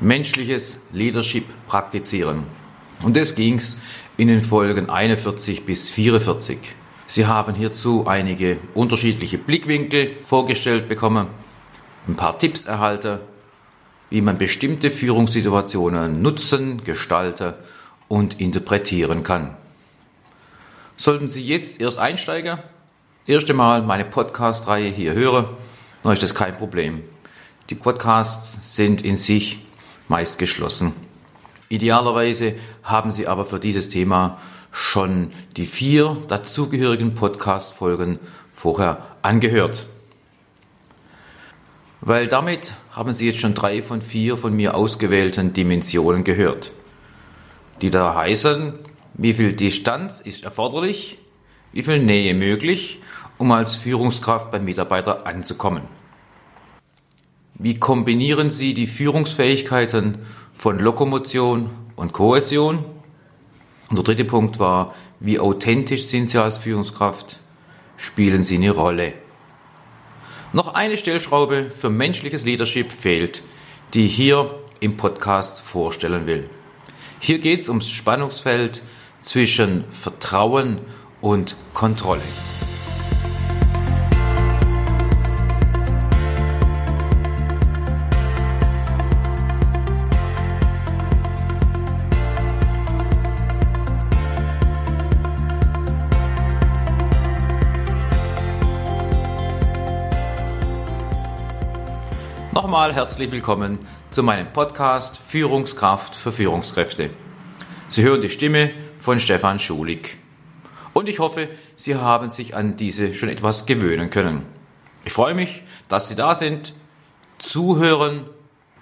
menschliches Leadership praktizieren. Und das ging's in den Folgen 41 bis 44. Sie haben hierzu einige unterschiedliche Blickwinkel vorgestellt bekommen, ein paar Tipps erhalten, wie man bestimmte Führungssituationen nutzen, gestalten und interpretieren kann. Sollten Sie jetzt erst einsteigen, erste Mal meine Podcast-Reihe hier hören, dann ist das kein Problem. Die Podcasts sind in sich meist geschlossen. Idealerweise haben Sie aber für dieses Thema schon die vier dazugehörigen Podcast-Folgen vorher angehört. Weil damit haben Sie jetzt schon drei von vier von mir ausgewählten Dimensionen gehört, die da heißen, wie viel Distanz ist erforderlich, wie viel Nähe möglich, um als Führungskraft beim Mitarbeiter anzukommen. Wie kombinieren Sie die Führungsfähigkeiten von Lokomotion und Kohäsion? Und der dritte Punkt war, wie authentisch sind Sie als Führungskraft? Spielen Sie eine Rolle? Noch eine Stellschraube für menschliches Leadership fehlt, die ich hier im Podcast vorstellen will. Hier geht es ums Spannungsfeld zwischen Vertrauen und Kontrolle. Nochmal herzlich willkommen zu meinem Podcast Führungskraft für Führungskräfte. Sie hören die Stimme von Stefan Schulig. Und ich hoffe, Sie haben sich an diese schon etwas gewöhnen können. Ich freue mich, dass Sie da sind. Zuhören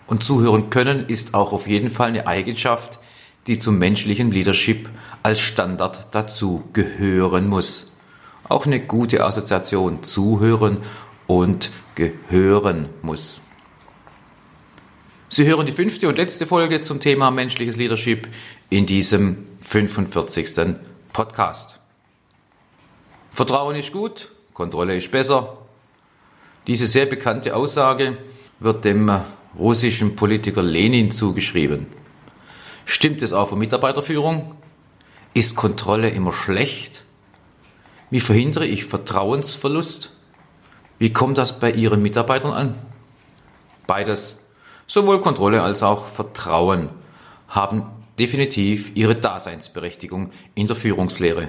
und zuhören können ist auch auf jeden Fall eine Eigenschaft, die zum menschlichen Leadership als Standard dazu gehören muss. Auch eine gute Assoziation zuhören und gehören muss. Sie hören die fünfte und letzte Folge zum Thema menschliches Leadership in diesem 45. Podcast. Vertrauen ist gut, Kontrolle ist besser. Diese sehr bekannte Aussage wird dem russischen Politiker Lenin zugeschrieben. Stimmt es auch für Mitarbeiterführung? Ist Kontrolle immer schlecht? Wie verhindere ich Vertrauensverlust? Wie kommt das bei Ihren Mitarbeitern an? Beides Sowohl Kontrolle als auch Vertrauen haben definitiv ihre Daseinsberechtigung in der Führungslehre.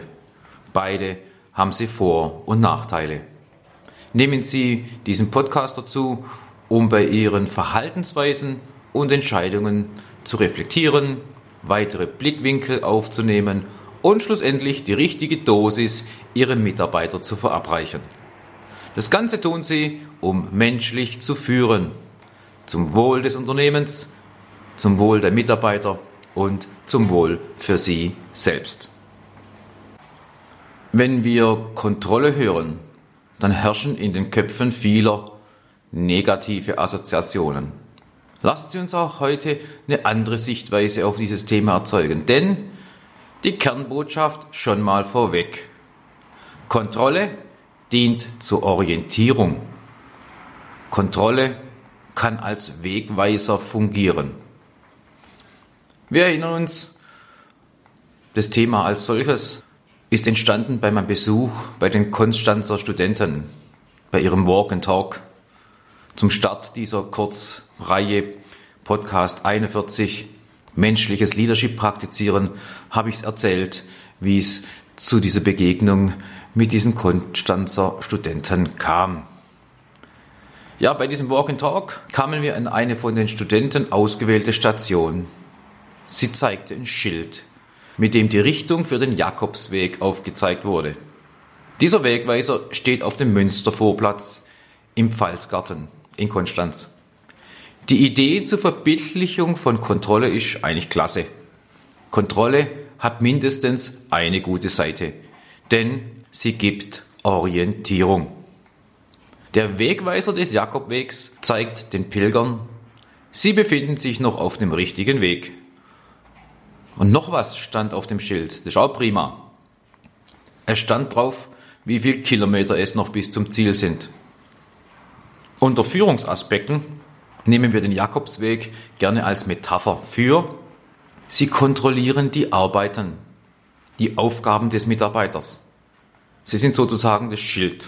Beide haben sie Vor- und Nachteile. Nehmen Sie diesen Podcast dazu, um bei Ihren Verhaltensweisen und Entscheidungen zu reflektieren, weitere Blickwinkel aufzunehmen und schlussendlich die richtige Dosis Ihren Mitarbeiter zu verabreichen. Das Ganze tun Sie, um menschlich zu führen zum Wohl des Unternehmens, zum Wohl der Mitarbeiter und zum Wohl für sie selbst. Wenn wir Kontrolle hören, dann herrschen in den Köpfen vieler negative Assoziationen. Lasst Sie uns auch heute eine andere Sichtweise auf dieses Thema erzeugen, denn die Kernbotschaft schon mal vorweg. Kontrolle dient zur Orientierung. Kontrolle kann als Wegweiser fungieren. Wir erinnern uns, das Thema als solches ist entstanden bei meinem Besuch bei den Konstanzer Studenten, bei ihrem Walk and Talk. Zum Start dieser Kurzreihe Podcast 41 Menschliches Leadership praktizieren, habe ich erzählt, wie es zu dieser Begegnung mit diesen Konstanzer Studenten kam. Ja, bei diesem Walk and Talk kamen wir an eine von den Studenten ausgewählte Station. Sie zeigte ein Schild, mit dem die Richtung für den Jakobsweg aufgezeigt wurde. Dieser Wegweiser steht auf dem Münstervorplatz im Pfalzgarten in Konstanz. Die Idee zur Verbildlichung von Kontrolle ist eigentlich klasse. Kontrolle hat mindestens eine gute Seite, denn sie gibt Orientierung. Der Wegweiser des Jakobwegs zeigt den Pilgern, sie befinden sich noch auf dem richtigen Weg. Und noch was stand auf dem Schild, das ist auch prima. Es stand drauf, wie viele Kilometer es noch bis zum Ziel sind. Unter Führungsaspekten nehmen wir den Jakobsweg gerne als Metapher für, Sie kontrollieren die Arbeiten, die Aufgaben des Mitarbeiters. Sie sind sozusagen das Schild.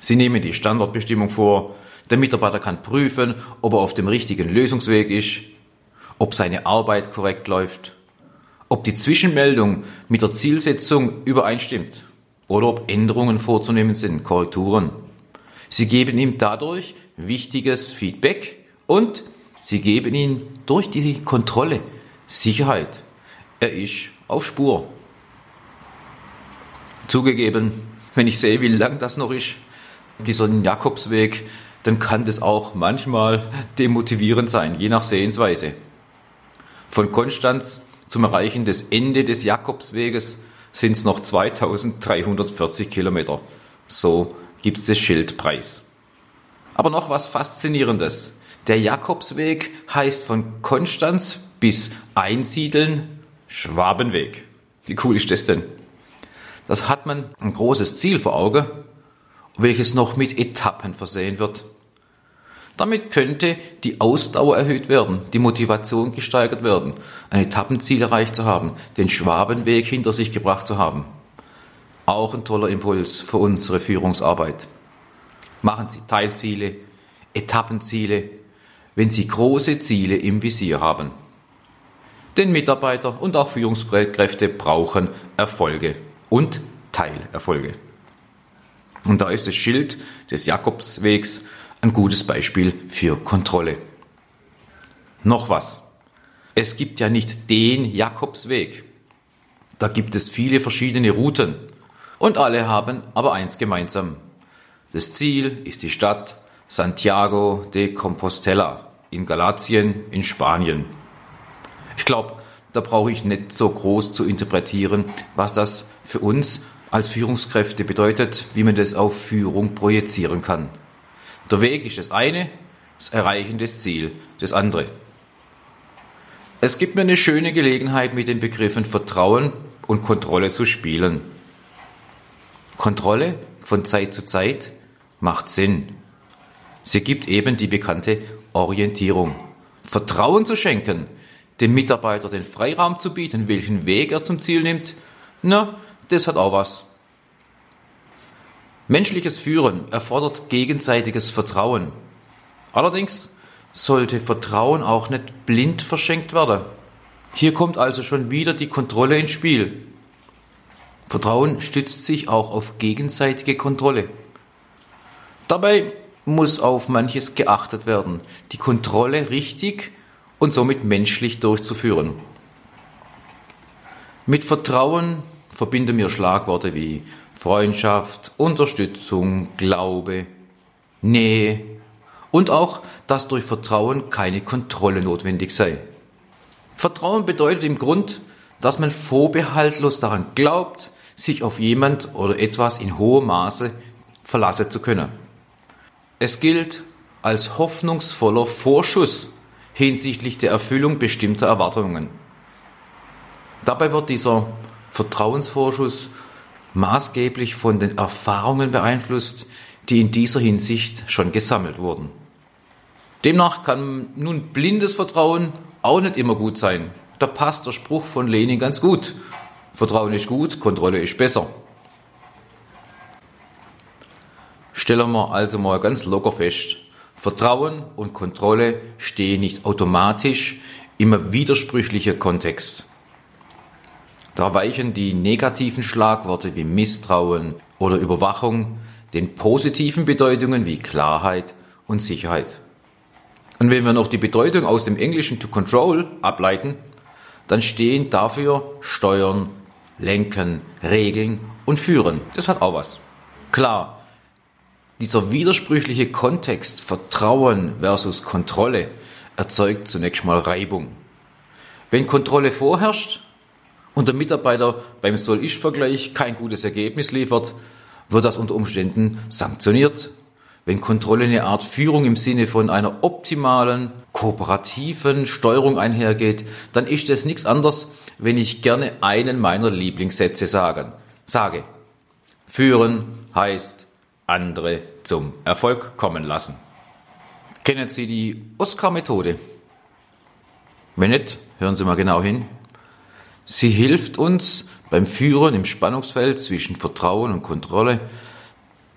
Sie nehmen die Standortbestimmung vor. Der Mitarbeiter kann prüfen, ob er auf dem richtigen Lösungsweg ist, ob seine Arbeit korrekt läuft, ob die Zwischenmeldung mit der Zielsetzung übereinstimmt oder ob Änderungen vorzunehmen sind, Korrekturen. Sie geben ihm dadurch wichtiges Feedback und sie geben ihm durch die Kontrolle Sicherheit. Er ist auf Spur. Zugegeben, wenn ich sehe, wie lang das noch ist, dieser Jakobsweg, dann kann das auch manchmal demotivierend sein, je nach Sehensweise. Von Konstanz zum Erreichen des Ende des Jakobsweges sind es noch 2340 Kilometer. So gibt es das Schildpreis. Aber noch was Faszinierendes. Der Jakobsweg heißt von Konstanz bis Einsiedeln Schwabenweg. Wie cool ist das denn? Das hat man ein großes Ziel vor Augen, welches noch mit Etappen versehen wird. Damit könnte die Ausdauer erhöht werden, die Motivation gesteigert werden, ein Etappenziel erreicht zu haben, den Schwabenweg hinter sich gebracht zu haben. Auch ein toller Impuls für unsere Führungsarbeit. Machen Sie Teilziele, Etappenziele, wenn Sie große Ziele im Visier haben. Denn Mitarbeiter und auch Führungskräfte brauchen Erfolge und Teilerfolge. Und da ist das Schild des Jakobswegs ein gutes Beispiel für Kontrolle. Noch was. Es gibt ja nicht den Jakobsweg. Da gibt es viele verschiedene Routen. Und alle haben aber eins gemeinsam. Das Ziel ist die Stadt Santiago de Compostela in Galatien in Spanien. Ich glaube, da brauche ich nicht so groß zu interpretieren, was das für uns als Führungskräfte bedeutet, wie man das auf Führung projizieren kann. Der Weg ist das eine, das Erreichen des Ziel das andere. Es gibt mir eine schöne Gelegenheit, mit den Begriffen Vertrauen und Kontrolle zu spielen. Kontrolle von Zeit zu Zeit macht Sinn. Sie gibt eben die bekannte Orientierung. Vertrauen zu schenken, dem Mitarbeiter den Freiraum zu bieten, welchen Weg er zum Ziel nimmt, na, das hat auch was. Menschliches Führen erfordert gegenseitiges Vertrauen. Allerdings sollte Vertrauen auch nicht blind verschenkt werden. Hier kommt also schon wieder die Kontrolle ins Spiel. Vertrauen stützt sich auch auf gegenseitige Kontrolle. Dabei muss auf manches geachtet werden, die Kontrolle richtig und somit menschlich durchzuführen. Mit Vertrauen verbinden wir Schlagworte wie Freundschaft, Unterstützung, Glaube, Nähe und auch, dass durch Vertrauen keine Kontrolle notwendig sei. Vertrauen bedeutet im Grund, dass man vorbehaltlos daran glaubt, sich auf jemand oder etwas in hohem Maße verlassen zu können. Es gilt als hoffnungsvoller Vorschuss hinsichtlich der Erfüllung bestimmter Erwartungen. Dabei wird dieser Vertrauensvorschuss maßgeblich von den Erfahrungen beeinflusst, die in dieser Hinsicht schon gesammelt wurden. Demnach kann nun blindes Vertrauen auch nicht immer gut sein. Da passt der Spruch von Lenin ganz gut. Vertrauen ist gut, Kontrolle ist besser. Stellen wir also mal ganz locker fest, Vertrauen und Kontrolle stehen nicht automatisch im widersprüchlichen Kontext. Da weichen die negativen Schlagworte wie Misstrauen oder Überwachung den positiven Bedeutungen wie Klarheit und Sicherheit. Und wenn wir noch die Bedeutung aus dem Englischen to control ableiten, dann stehen dafür Steuern, Lenken, Regeln und Führen. Das hat auch was. Klar, dieser widersprüchliche Kontext Vertrauen versus Kontrolle erzeugt zunächst mal Reibung. Wenn Kontrolle vorherrscht und der Mitarbeiter beim Soll-Ich-Vergleich kein gutes Ergebnis liefert, wird das unter Umständen sanktioniert. Wenn Kontrolle eine Art Führung im Sinne von einer optimalen, kooperativen Steuerung einhergeht, dann ist es nichts anderes, wenn ich gerne einen meiner Lieblingssätze sagen, sage. Führen heißt andere zum Erfolg kommen lassen. Kennen Sie die Oscar-Methode? Wenn nicht, hören Sie mal genau hin. Sie hilft uns beim Führen im Spannungsfeld zwischen Vertrauen und Kontrolle,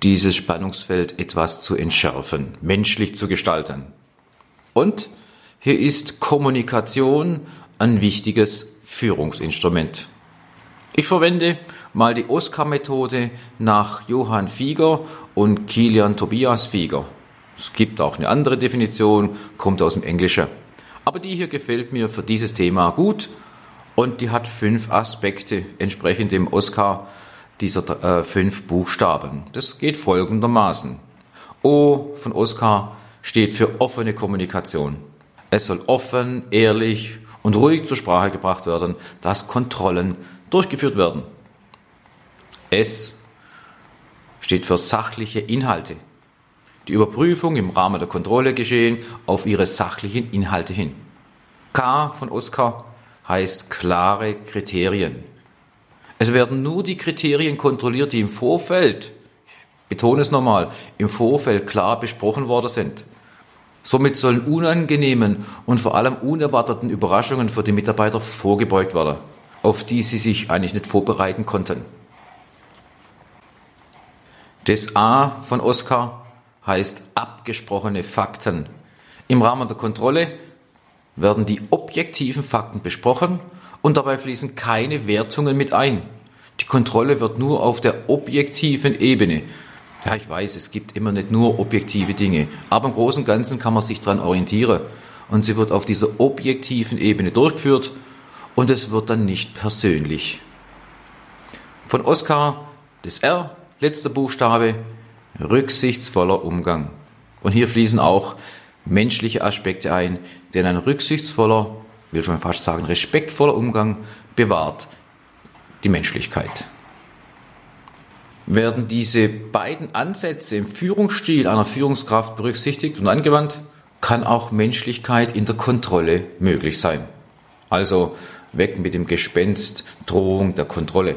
dieses Spannungsfeld etwas zu entschärfen, menschlich zu gestalten. Und hier ist Kommunikation ein wichtiges Führungsinstrument. Ich verwende mal die Oscar-Methode nach Johann Fieger und Kilian Tobias Fieger. Es gibt auch eine andere Definition, kommt aus dem Englischen. Aber die hier gefällt mir für dieses Thema gut und die hat fünf Aspekte entsprechend dem Oscar dieser äh, fünf Buchstaben. Das geht folgendermaßen. O von Oscar steht für offene Kommunikation. Es soll offen, ehrlich und ruhig zur Sprache gebracht werden, dass Kontrollen durchgeführt werden. S steht für sachliche Inhalte. Die Überprüfung im Rahmen der Kontrolle geschehen auf ihre sachlichen Inhalte hin. K von Oskar heißt klare Kriterien. Es werden nur die Kriterien kontrolliert, die im Vorfeld, ich betone es nochmal, im Vorfeld klar besprochen worden sind. Somit sollen unangenehmen und vor allem unerwarteten Überraschungen für die Mitarbeiter vorgebeugt werden, auf die sie sich eigentlich nicht vorbereiten konnten. Das A von Oskar heißt abgesprochene Fakten. Im Rahmen der Kontrolle werden die objektiven Fakten besprochen und dabei fließen keine Wertungen mit ein. Die Kontrolle wird nur auf der objektiven Ebene ja, ich weiß, es gibt immer nicht nur objektive Dinge, aber im Großen und Ganzen kann man sich daran orientieren. Und sie wird auf dieser objektiven Ebene durchgeführt und es wird dann nicht persönlich. Von Oskar, das R, letzter Buchstabe, rücksichtsvoller Umgang. Und hier fließen auch menschliche Aspekte ein, denn ein rücksichtsvoller, will schon fast sagen, respektvoller Umgang bewahrt die Menschlichkeit. Werden diese beiden Ansätze im Führungsstil einer Führungskraft berücksichtigt und angewandt, kann auch Menschlichkeit in der Kontrolle möglich sein. Also weg mit dem Gespenst, Drohung der Kontrolle.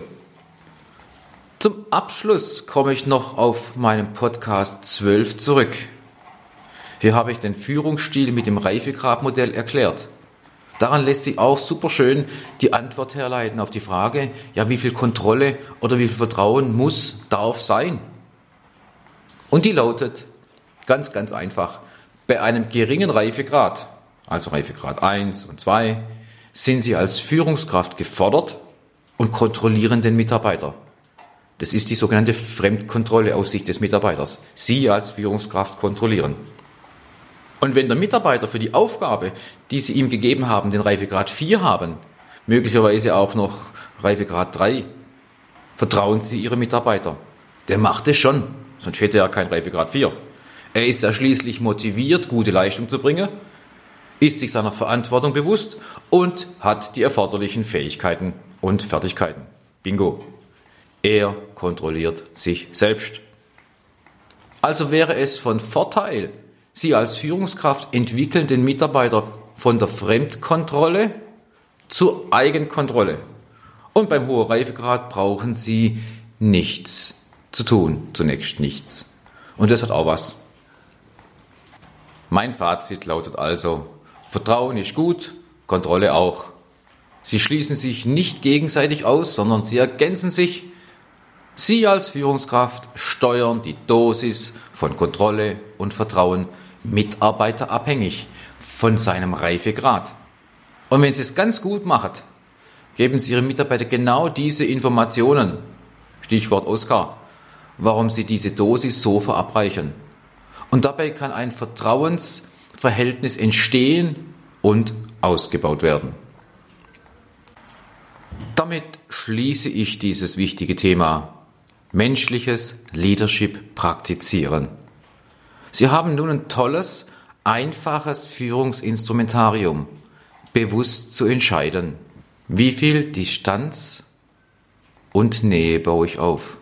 Zum Abschluss komme ich noch auf meinen Podcast 12 zurück. Hier habe ich den Führungsstil mit dem Reifegradmodell erklärt. Daran lässt sich auch super schön die Antwort herleiten auf die Frage, ja, wie viel Kontrolle oder wie viel Vertrauen muss, darf sein? Und die lautet ganz, ganz einfach, bei einem geringen Reifegrad, also Reifegrad 1 und 2, sind Sie als Führungskraft gefordert und kontrollieren den Mitarbeiter. Das ist die sogenannte Fremdkontrolle aus Sicht des Mitarbeiters. Sie als Führungskraft kontrollieren. Und wenn der Mitarbeiter für die Aufgabe, die Sie ihm gegeben haben, den Reifegrad 4 haben, möglicherweise auch noch Reifegrad 3, vertrauen Sie Ihrem Mitarbeiter. Der macht es schon, sonst hätte er kein Reifegrad 4. Er ist ja schließlich motiviert, gute Leistung zu bringen, ist sich seiner Verantwortung bewusst und hat die erforderlichen Fähigkeiten und Fertigkeiten. Bingo. Er kontrolliert sich selbst. Also wäre es von Vorteil, Sie als Führungskraft entwickeln den Mitarbeiter von der Fremdkontrolle zur Eigenkontrolle. Und beim hohen Reifegrad brauchen Sie nichts zu tun, zunächst nichts. Und das hat auch was. Mein Fazit lautet also, Vertrauen ist gut, Kontrolle auch. Sie schließen sich nicht gegenseitig aus, sondern sie ergänzen sich. Sie als Führungskraft steuern die Dosis von Kontrolle und Vertrauen Mitarbeiter abhängig von seinem Reifegrad. Und wenn Sie es ganz gut machen, geben Sie Ihren Mitarbeitern genau diese Informationen, Stichwort Oscar, warum Sie diese Dosis so verabreichen. Und dabei kann ein Vertrauensverhältnis entstehen und ausgebaut werden. Damit schließe ich dieses wichtige Thema menschliches Leadership praktizieren. Sie haben nun ein tolles, einfaches Führungsinstrumentarium, bewusst zu entscheiden, wie viel Distanz und Nähe baue ich auf.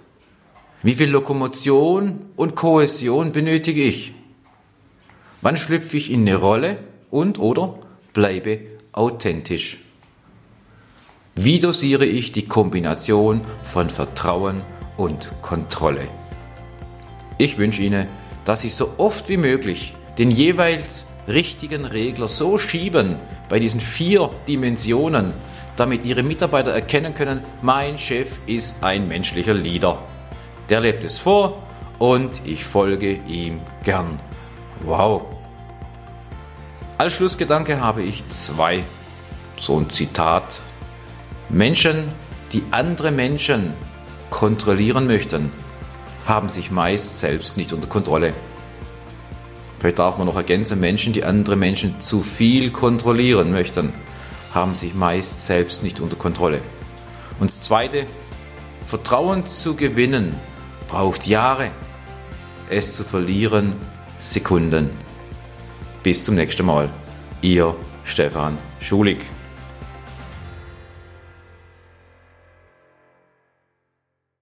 Wie viel Lokomotion und Kohäsion benötige ich? Wann schlüpfe ich in eine Rolle und oder bleibe authentisch? Wie dosiere ich die Kombination von Vertrauen und Kontrolle? Ich wünsche Ihnen dass Sie so oft wie möglich den jeweils richtigen Regler so schieben bei diesen vier Dimensionen, damit ihre Mitarbeiter erkennen können, mein Chef ist ein menschlicher Leader. Der lebt es vor und ich folge ihm gern. Wow. Als Schlussgedanke habe ich zwei. So ein Zitat. Menschen, die andere Menschen kontrollieren möchten, haben sich meist selbst nicht unter Kontrolle. Vielleicht darf man noch ergänzen, Menschen, die andere Menschen zu viel kontrollieren möchten, haben sich meist selbst nicht unter Kontrolle. Und das Zweite, Vertrauen zu gewinnen braucht Jahre, es zu verlieren Sekunden. Bis zum nächsten Mal. Ihr Stefan Schulig.